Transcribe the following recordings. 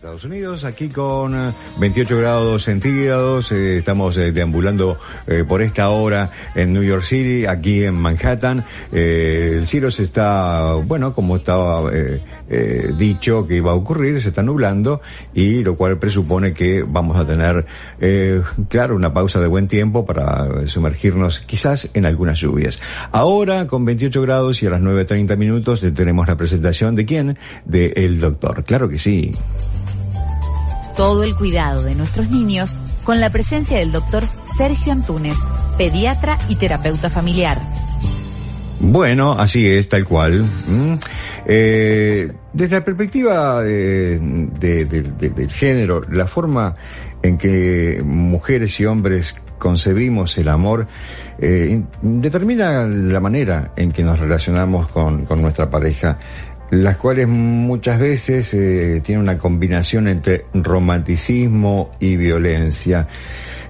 Estados Unidos, aquí con 28 eh, grados centígrados, eh, estamos eh, deambulando por esta hora en New York City, aquí en Manhattan. el cielo se está, bueno, como estaba dicho que iba a ocurrir, se está nublando y lo cual presupone que vamos a tener, claro, una pausa de buen tiempo para sumergirnos quizás en algunas lluvias. Ahora, con 28 grados y a las 9.30 minutos, tenemos la presentación de quién? De el doctor. Claro que sí todo el cuidado de nuestros niños con la presencia del doctor Sergio Antunes, pediatra y terapeuta familiar. Bueno, así es, tal cual. Eh, desde la perspectiva del género, la forma en que mujeres y hombres concebimos el amor eh, determina la manera en que nos relacionamos con nuestra pareja las cuales muchas veces eh, tienen una combinación entre romanticismo y violencia.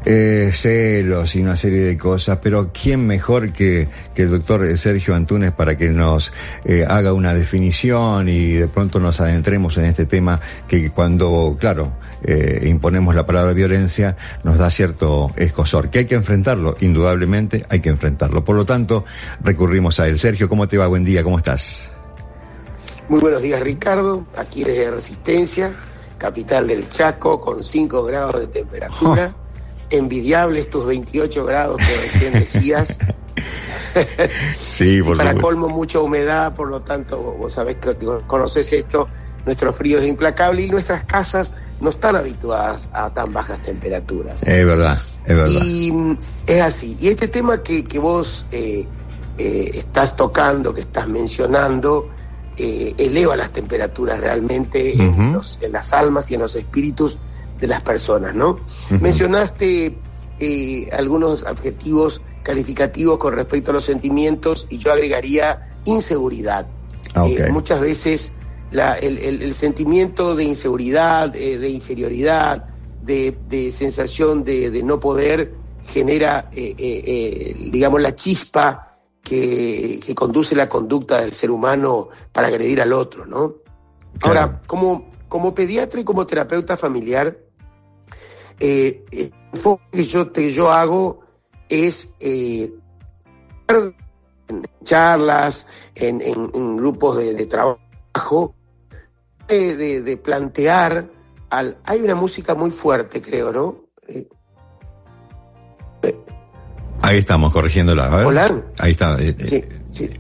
Eh, celos y una serie de cosas, pero ¿quién mejor que, que el doctor Sergio Antunes para que nos eh, haga una definición y de pronto nos adentremos en este tema que cuando, claro, eh, imponemos la palabra violencia nos da cierto escosor, que hay que enfrentarlo, indudablemente hay que enfrentarlo. Por lo tanto, recurrimos a él. Sergio, ¿cómo te va? Buen día, ¿cómo estás? Muy buenos días Ricardo, aquí desde Resistencia, capital del Chaco, con 5 grados de temperatura. Envidiables tus 28 grados que recién decías. sí, por Para colmo mucha humedad, por lo tanto, vos sabés que conoces esto, nuestro frío es implacable y nuestras casas no están habituadas a tan bajas temperaturas. Es verdad, es verdad. Y mm, es así. Y este tema que, que vos eh, eh, estás tocando, que estás mencionando, eh, eleva las temperaturas realmente en, las almas y en los espíritus de las personas, ¿no? Mencionaste eh, algunos adjetivos calificativos con respecto a los sentimientos y yo agregaría inseguridad. Ah, eh, muchas veces el, sentimiento de inseguridad, de inferioridad, de, sensación de, no poder genera, digamos, la chispa que, conduce la conducta del ser humano para agredir al otro, ¿no? Ahora, como, como pediatra y como terapeuta familiar, eh, el enfoque que yo, que yo hago es eh, en charlas, en, en, grupos de, trabajo, de, plantear, al, hay una música muy fuerte, creo, ¿no? Eh, Ahí estamos, corrigiéndola. Hola. Ahí está. Eh, sí, sí.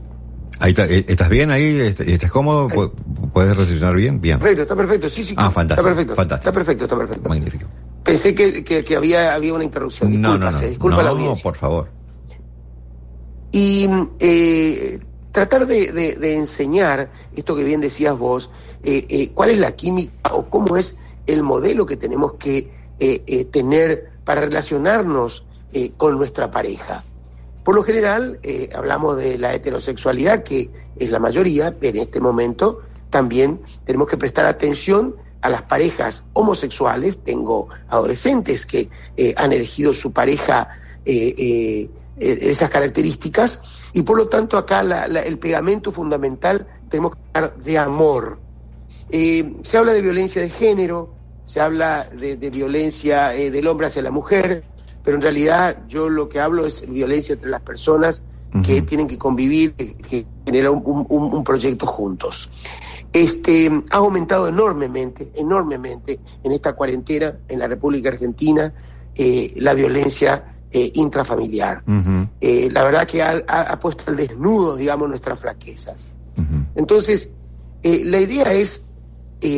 Ahí está, eh, ¿Estás bien ahí? ¿Estás cómodo? ¿Puedes recepcionar bien? Bien. Perfecto, está perfecto, sí, sí. Ah, fantástico. Está perfecto. Fantástico. Está perfecto, está perfecto. Magnífico. Pensé que, que, había, había una interrupción. Disculpa, no, no, no. disculpa no, la audiencia. por favor. Y eh, tratar de, de, enseñar esto que bien decías vos, eh, eh, cuál es la química o cómo es el modelo que tenemos que eh, tener para relacionarnos eh, con nuestra pareja. Por lo general, eh, hablamos de la heterosexualidad, que es la mayoría, pero en este momento también tenemos que prestar atención a las parejas homosexuales. Tengo adolescentes que eh, han elegido su pareja eh, esas características y por lo tanto acá el pegamento fundamental tenemos que hablar de amor. se habla de violencia de género, se habla de violencia del hombre hacia la mujer, pero en realidad yo lo que hablo es violencia entre las personas que tienen que convivir, que generan un, proyecto juntos. Este, ha aumentado enormemente, enormemente en esta cuarentena en la República Argentina eh, la violencia eh, intrafamiliar. Eh, la verdad que ha, puesto al desnudo, digamos, nuestras fraquezas. Entonces, la idea es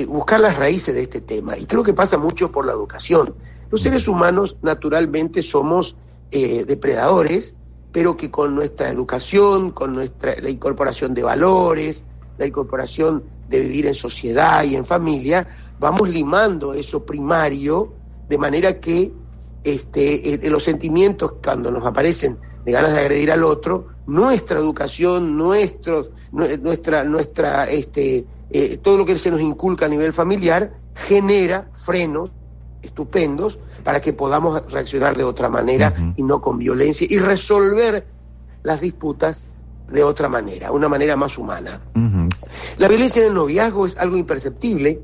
buscar las raíces de este tema y creo que pasa mucho por la educación. Los seres humanos naturalmente somos eh, depredadores, pero que con nuestra educación, con nuestra la incorporación de valores, la incorporación de vivir en sociedad y en familia, vamos limando eso primario de manera que este, eh, los sentimientos cuando nos aparecen de ganas de agredir al otro, nuestra educación, nuestros, nuestra, nuestra, este, eh, todo lo que se nos inculca a nivel familiar genera frenos estupendos para que podamos reaccionar de otra manera y no con violencia y resolver las disputas de otra manera, una manera más humana. La violencia en el noviazgo es algo imperceptible.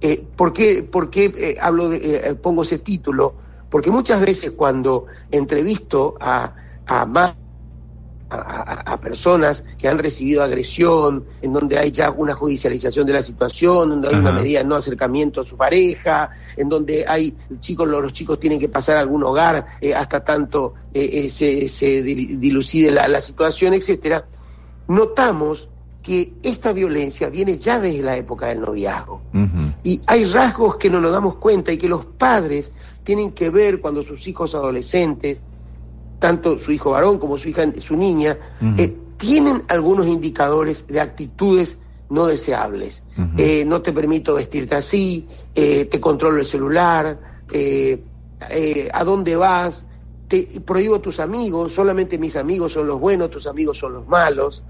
Eh, ¿Por qué, eh, hablo de, eh, pongo ese título? Porque muchas veces cuando entrevisto a, a más a, personas que han recibido agresión, en donde hay ya una judicialización de la situación, donde hay una medida de no acercamiento a su pareja, en donde hay chicos, los, chicos tienen que pasar a algún hogar eh, hasta tanto eh, eh, se, dilucide la, situación, etcétera. Notamos que esta violencia viene ya desde la época del noviazgo. Y hay rasgos que no nos damos cuenta y que los padres tienen que ver cuando sus hijos adolescentes tanto su hijo varón como su hija, su niña, eh, tienen algunos indicadores de actitudes no deseables. Eh, no te permito vestirte así, eh, te controlo el celular, a dónde vas, te prohíbo tus amigos, solamente mis amigos son los buenos, tus amigos son los malos.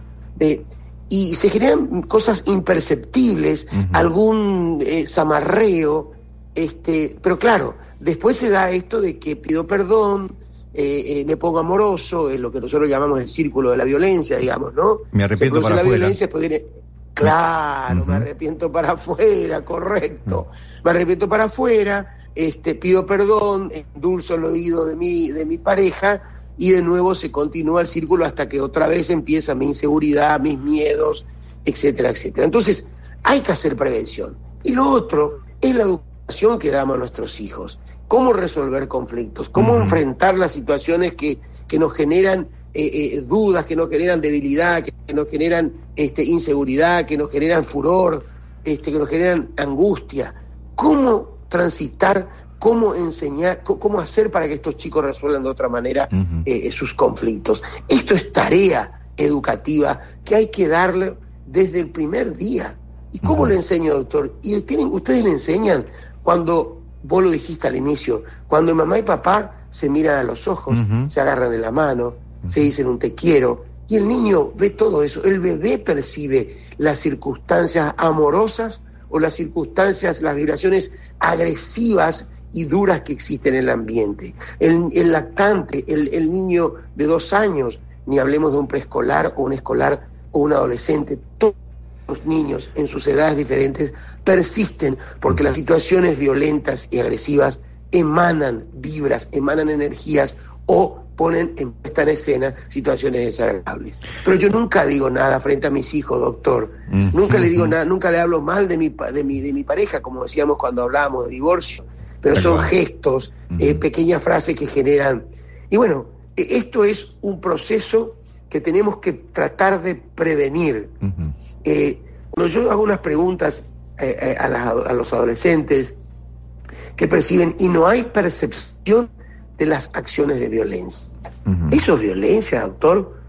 y se generan cosas imperceptibles, algún zamarreo, este, pero claro, después se da esto de que pido perdón, eh, eh, me pongo amoroso, es lo que nosotros llamamos el círculo de la violencia, digamos, ¿no? Me arrepiento para la afuera. violencia, viene, claro, me arrepiento para afuera, correcto, me arrepiento para afuera, este, pido perdón, endulzo el oído de mi, de mi pareja y de nuevo se continúa el círculo hasta que otra vez empieza mi inseguridad, mis miedos, etcétera, etcétera. Entonces, hay que hacer prevención. Y lo otro es la educación que damos a nuestros hijos cómo resolver conflictos, cómo enfrentar las situaciones que, que nos generan eh, eh, dudas, que nos generan debilidad, que, nos generan este, inseguridad, que nos generan furor, este, que nos generan angustia. ¿Cómo transitar, cómo enseñar, cómo hacer para que estos chicos resuelvan de otra manera eh, sus conflictos? Esto es tarea educativa que hay que darle desde el primer día. ¿Y cómo le enseño, doctor? Y tienen, ustedes le enseñan cuando vos lo dijiste al inicio, cuando mamá y papá se miran a los ojos, se agarran de la mano, se dicen un te quiero, y el niño ve todo eso, el bebé percibe las circunstancias amorosas o las circunstancias, las vibraciones agresivas y duras que existen en el ambiente. El, lactante, el, el, niño de dos años, ni hablemos de un preescolar o un escolar o un adolescente, todos los niños en sus edades diferentes persisten porque las situaciones violentas y agresivas emanan vibras, emanan energías o ponen en puesta en escena situaciones desagradables. Pero yo nunca digo nada frente a mis hijos, doctor. Nunca le digo nada, nunca le hablo mal de mi, de mi, de mi pareja, como decíamos cuando hablábamos de divorcio. Pero son gestos, eh, pequeñas frases que generan. Y bueno, e, esto es un proceso que tenemos que tratar de prevenir. Eh, cuando yo hago unas preguntas eh, eh, a, los adolescentes que perciben y no hay percepción de las acciones de violencia. ¿Eso es violencia, doctor?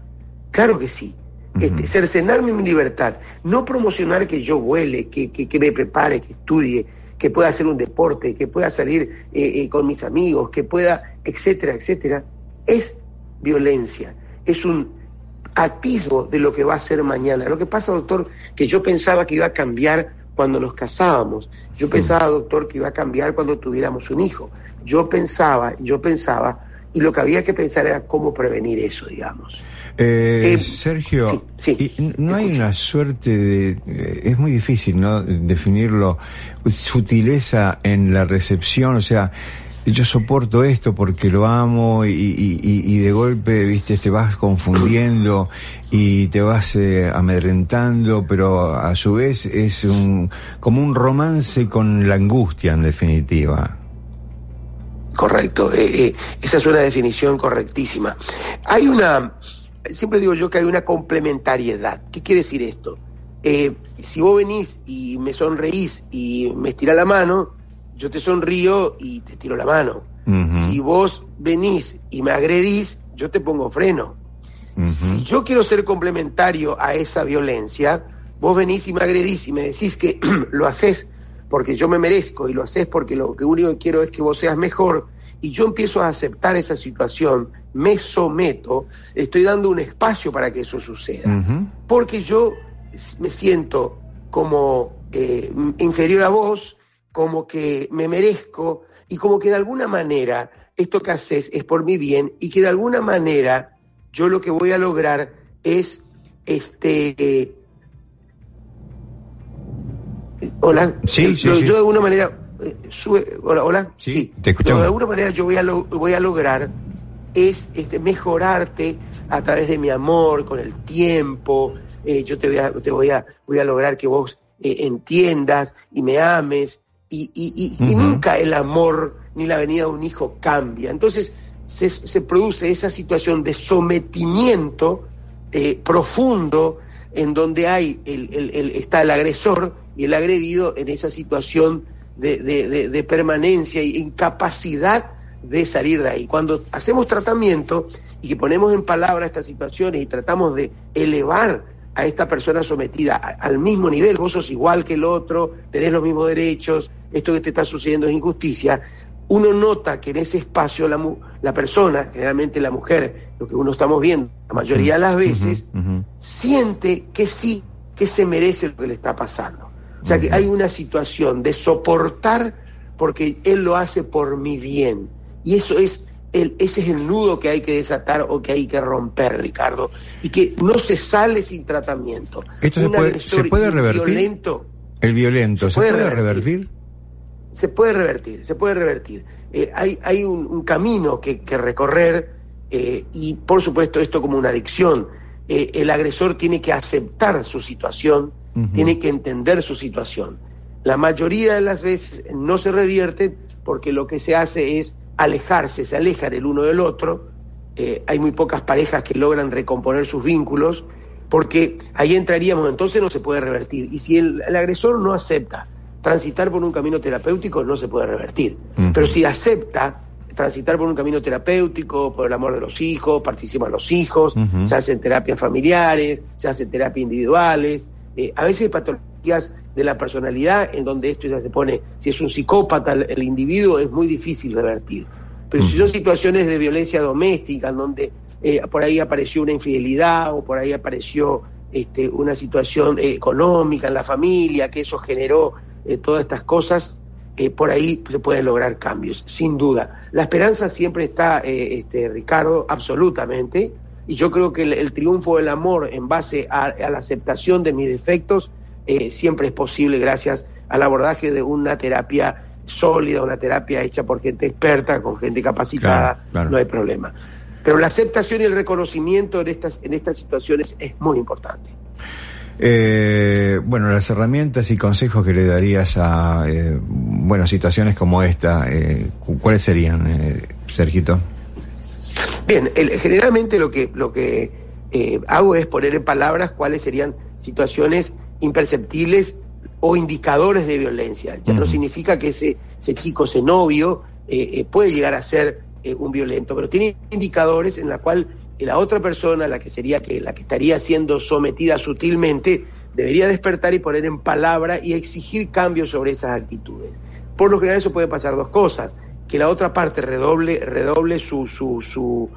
Claro que sí. este, cercenarme mi libertad, no promocionar que yo vuele, que, que, me prepare, que estudie, que pueda hacer un deporte, que pueda salir eh, con mis amigos, que pueda, etcétera, etcétera, es violencia. Es un atisbo de lo que va a ser mañana. Lo que pasa, doctor, que yo pensaba que iba a cambiar cuando nos casábamos. Yo pensaba, doctor, que iba a cambiar cuando tuviéramos un hijo. Yo pensaba, yo pensaba, y lo que había que pensar era cómo prevenir eso, digamos. Eh, eh Sergio, ¿no hay una suerte de... Eh, es muy difícil, ¿no? Definirlo, sutileza en la recepción, o sea yo soporto esto porque lo amo y, y, de golpe, viste, te vas confundiendo y te vas eh, amedrentando, pero a su vez es un, como un romance con la angustia en definitiva. Correcto, eh, eh, esa es una definición correctísima. Hay una, siempre digo yo que hay una complementariedad. ¿Qué quiere decir esto? si vos venís y me sonreís y me estirás la mano, yo te sonrío y te tiro la mano. Si vos venís y me agredís, yo te pongo freno. Si yo quiero ser complementario a esa violencia, vos venís y me agredís y me decís que lo haces porque yo me merezco y lo haces porque lo que único que quiero es que vos seas mejor, y yo empiezo a aceptar esa situación, me someto, estoy dando un espacio para que eso suceda. Porque yo me siento como eh, inferior a vos, como que me merezco y como que de alguna manera esto que haces es por mi bien y que de alguna manera yo lo que voy a lograr es este eh, hola sí, sí, yo, de alguna manera eh, hola hola sí, te de alguna manera yo voy a voy a lograr es este mejorarte a través de mi amor con el tiempo eh, yo te voy a te voy a voy a lograr que vos entiendas y me ames y, y, y, nunca el amor ni la venida de un hijo cambia. Entonces se, se produce esa situación de sometimiento eh, profundo en donde hay el, el, está el agresor y el agredido en esa situación de, de, de, permanencia e incapacidad de salir de ahí. Cuando hacemos tratamiento y que ponemos en palabra estas situaciones y tratamos de elevar a esta persona sometida al mismo nivel, vos sos igual que el otro, tenés los mismos derechos, esto que te está sucediendo es injusticia, uno nota que en ese espacio la, la persona, generalmente la mujer, lo que uno estamos viendo la mayoría de las veces, siente que sí, que se merece lo que le está pasando. O sea que hay una situación de soportar porque él lo hace por mi bien. Y eso es el, ese es el nudo que hay que desatar o que hay que romper, Ricardo. Y que no se sale sin tratamiento. ¿Esto se puede, ¿se puede revertir? Violento, el violento, ¿se, puede, revertir? se puede revertir, se puede revertir. Eh, hay, hay un, camino que, recorrer eh, y por supuesto esto como una adicción. Eh, el agresor tiene que aceptar su situación, tiene que entender su situación. La mayoría de las veces no se revierte porque lo que se hace es alejarse, se alejan el uno del otro. hay muy pocas parejas que logran recomponer sus vínculos porque ahí entraríamos, entonces no se puede revertir. Y si el agresor no acepta, transitar por un camino terapéutico no se puede revertir. Pero si acepta transitar por un camino terapéutico, por el amor de los hijos, participan los hijos, se hacen terapias familiares, se hacen terapias individuales, eh, a veces patologías de la personalidad en donde esto ya se pone, si es un psicópata el, individuo es muy difícil revertir. Pero si son situaciones de violencia doméstica, en donde eh, por ahí apareció una infidelidad o por ahí apareció este, una situación económica en la familia, que eso generó eh, todas estas cosas, eh, por ahí se pueden lograr cambios, sin duda. La esperanza siempre está, eh, este, Ricardo, absolutamente, y yo creo que el, triunfo del amor en base a, la aceptación de mis defectos siempre es posible gracias al abordaje de una terapia sólida, una terapia hecha por gente experta, con gente capacitada, no hay problema. Pero la aceptación y el reconocimiento en estas, en estas situaciones es muy importante. Eh, bueno, las herramientas y consejos que le darías a eh, bueno, situaciones como esta, eh, ¿cuáles serían, eh, Sergito? Bien, generalmente lo que, lo que eh, hago es poner en palabras cuáles serían situaciones imperceptibles o indicadores de violencia. Ya no significa que ese, ese chico, ese novio, puede llegar a ser un violento, pero tiene indicadores en la cual la otra persona, la que sería que la que estaría siendo sometida sutilmente, debería despertar y poner en palabra y exigir cambios sobre esas actitudes. Por lo general eso puede pasar dos cosas, que la otra parte redoble, redoble su, su, su,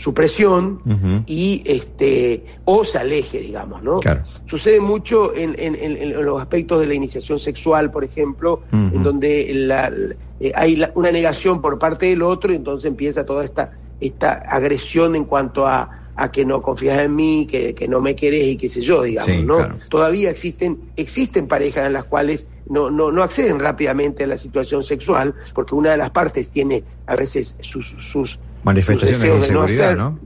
su presión y este o se aleje, digamos, ¿no? Sucede mucho en, en, en, los aspectos de la iniciación sexual, por ejemplo, en donde la, eh, hay una negación por parte del otro y entonces empieza toda esta esta agresión en cuanto a, que no confías en mí, que, no me querés y qué sé yo, digamos, ¿no? Todavía existen, existen parejas en las cuales no, no, no acceden rápidamente a la situación sexual, porque una de las partes tiene a veces sus, sus manifestaciones de inseguridad, ¿no?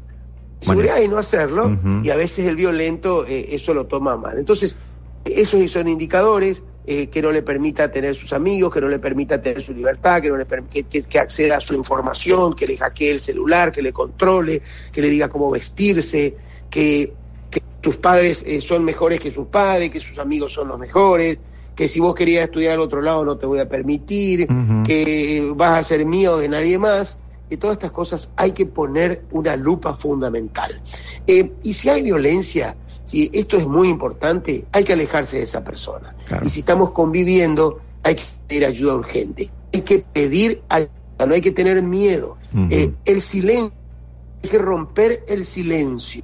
Seguridad y no hacerlo, y a veces el violento eh, eso lo toma mal. Entonces, esos son indicadores, eh, que no le permita tener sus amigos, que no le permita tener su libertad, que no le que, que, acceda a su información, que le hackee el celular, que le controle, que le diga cómo vestirse, que, que tus padres eh, son mejores que sus padres, que sus amigos son los mejores, que si vos querías estudiar al otro lado no te voy a permitir, que vas a ser mío de nadie más. Y todas estas cosas hay que poner una lupa fundamental. Eh, y si hay violencia, si esto es muy importante, hay que alejarse de esa persona. Y si estamos conviviendo, hay que pedir ayuda urgente, hay que pedir ayuda, no hay que tener miedo. Eh, el silencio, hay que romper el silencio.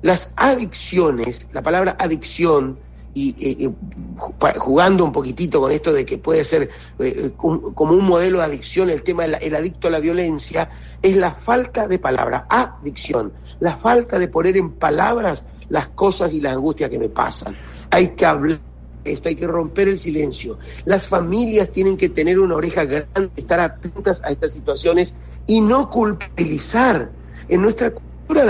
Las adicciones, la palabra adicción, y jugando un poquitito con esto de que puede ser eh, como un modelo de adicción el tema del adicto a la violencia, es la falta de palabra, adicción, la falta de poner en palabras las cosas y las angustias que me pasan. Hay que hablar esto, hay que romper el silencio. Las familias tienen que tener una oreja grande, estar atentas a estas situaciones y no culpabilizar. En nuestra cultura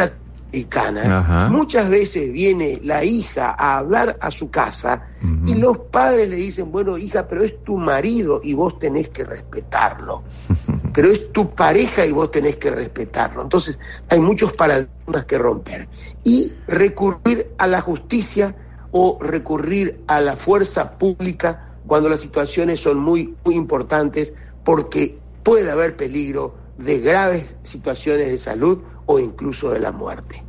muchas veces viene la hija a hablar a su casa y los padres le dicen, bueno, hija, pero es tu marido y vos tenés que respetarlo. pero es tu pareja y vos tenés que respetarlo. Entonces, hay muchos paradigmas que romper. Y recurrir a la justicia o recurrir a la fuerza pública cuando las situaciones son muy, muy importantes porque puede haber peligro de graves situaciones de salud o incluso de la muerte.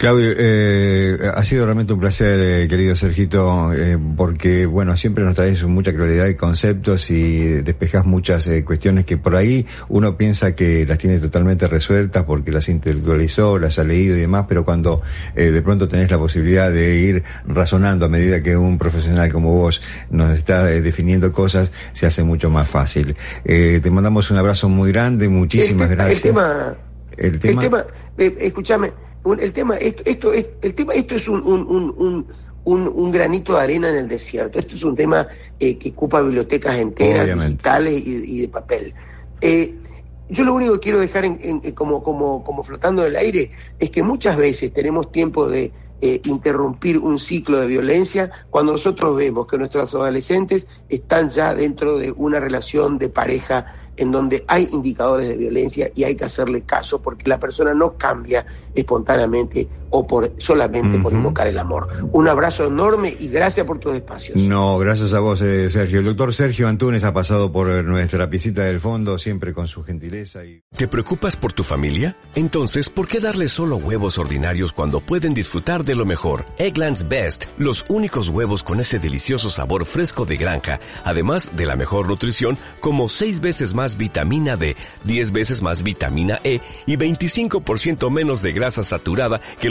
Claudio, eh, ha sido realmente un placer, eh, querido Sergito, eh, porque, bueno, siempre nos traes mucha claridad de conceptos y despejas muchas eh, cuestiones que por ahí uno piensa que las tiene totalmente resueltas porque las intelectualizó, las ha leído y demás, pero cuando eh, de pronto tenés la posibilidad de ir razonando a medida que un profesional como vos nos está definiendo cosas, se hace mucho más fácil. te mandamos un abrazo muy grande, muchísimas gracias. El tema, el tema, el tema escúchame, el tema, esto, esto, es, el tema, esto es un, un, un, un, granito de arena en el desierto. Esto es un tema eh, que ocupa bibliotecas enteras, digitales y, de papel. Eh, yo lo único que quiero dejar en, como, como, como flotando en el aire es que muchas veces tenemos tiempo de eh, interrumpir un ciclo de violencia cuando nosotros vemos que nuestros adolescentes están ya dentro de una relación de pareja en donde hay indicadores de violencia y hay que hacerle caso porque la persona no cambia espontáneamente o por solamente por invocar el amor. Un abrazo enorme y gracias por tus espacios. No, gracias a vos, eh, Sergio. El doctor Sergio Antunes ha pasado por nuestra visita del fondo, siempre con su gentileza. Y... ¿Te preocupas por tu familia? Entonces, ¿por qué darles solo huevos ordinarios cuando pueden disfrutar de lo mejor? Eggland's Best, los únicos huevos con ese delicioso sabor fresco de granja, además de la mejor nutrición, como seis veces más vitamina D, 10 veces más vitamina E y 25% menos de grasa saturada que